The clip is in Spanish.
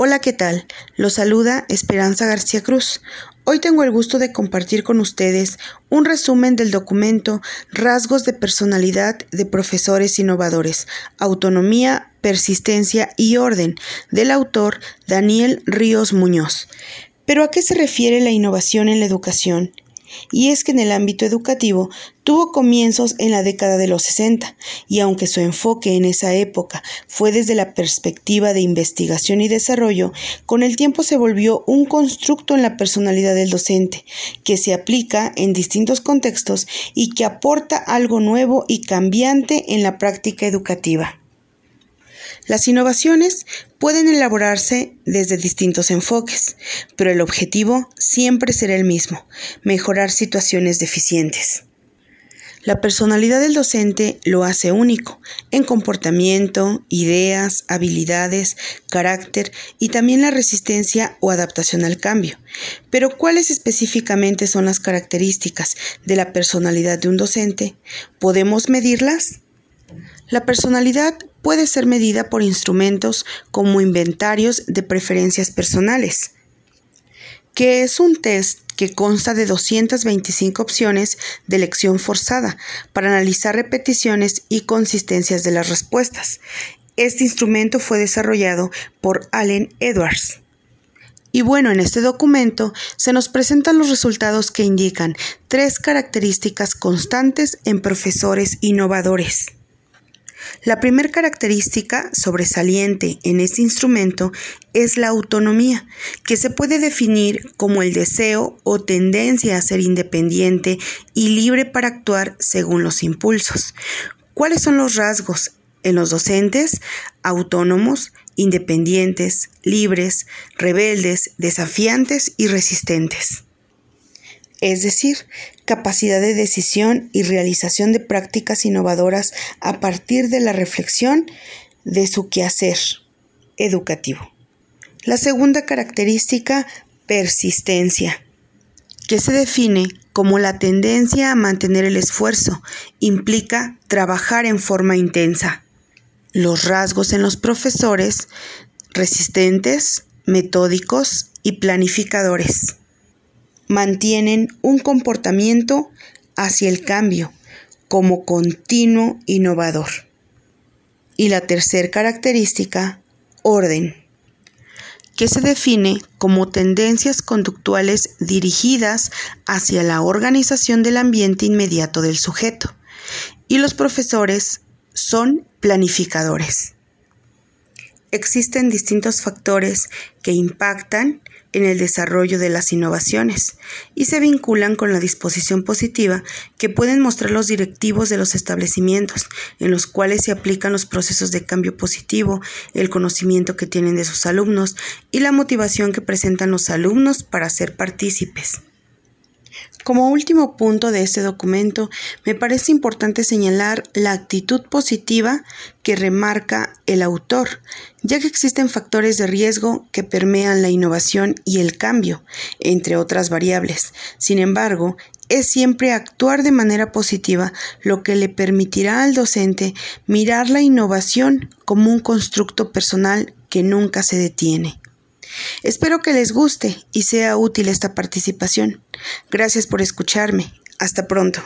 Hola, ¿qué tal? Los saluda Esperanza García Cruz. Hoy tengo el gusto de compartir con ustedes un resumen del documento Rasgos de personalidad de profesores innovadores, autonomía, persistencia y orden del autor Daniel Ríos Muñoz. Pero ¿a qué se refiere la innovación en la educación? Y es que en el ámbito educativo tuvo comienzos en la década de los 60, y aunque su enfoque en esa época fue desde la perspectiva de investigación y desarrollo, con el tiempo se volvió un constructo en la personalidad del docente, que se aplica en distintos contextos y que aporta algo nuevo y cambiante en la práctica educativa. Las innovaciones pueden elaborarse desde distintos enfoques, pero el objetivo siempre será el mismo, mejorar situaciones deficientes. La personalidad del docente lo hace único en comportamiento, ideas, habilidades, carácter y también la resistencia o adaptación al cambio. Pero ¿cuáles específicamente son las características de la personalidad de un docente? ¿Podemos medirlas? La personalidad puede ser medida por instrumentos como inventarios de preferencias personales, que es un test que consta de 225 opciones de elección forzada para analizar repeticiones y consistencias de las respuestas. Este instrumento fue desarrollado por Allen Edwards. Y bueno, en este documento se nos presentan los resultados que indican tres características constantes en profesores innovadores. La primera característica sobresaliente en este instrumento es la autonomía, que se puede definir como el deseo o tendencia a ser independiente y libre para actuar según los impulsos. ¿Cuáles son los rasgos en los docentes? Autónomos, independientes, libres, rebeldes, desafiantes y resistentes es decir, capacidad de decisión y realización de prácticas innovadoras a partir de la reflexión de su quehacer educativo. La segunda característica, persistencia, que se define como la tendencia a mantener el esfuerzo, implica trabajar en forma intensa. Los rasgos en los profesores, resistentes, metódicos y planificadores mantienen un comportamiento hacia el cambio como continuo innovador. Y la tercera característica, orden, que se define como tendencias conductuales dirigidas hacia la organización del ambiente inmediato del sujeto. Y los profesores son planificadores. Existen distintos factores que impactan en el desarrollo de las innovaciones y se vinculan con la disposición positiva que pueden mostrar los directivos de los establecimientos en los cuales se aplican los procesos de cambio positivo, el conocimiento que tienen de sus alumnos y la motivación que presentan los alumnos para ser partícipes. Como último punto de este documento, me parece importante señalar la actitud positiva que remarca el autor, ya que existen factores de riesgo que permean la innovación y el cambio, entre otras variables. Sin embargo, es siempre actuar de manera positiva lo que le permitirá al docente mirar la innovación como un constructo personal que nunca se detiene. Espero que les guste y sea útil esta participación. Gracias por escucharme. Hasta pronto.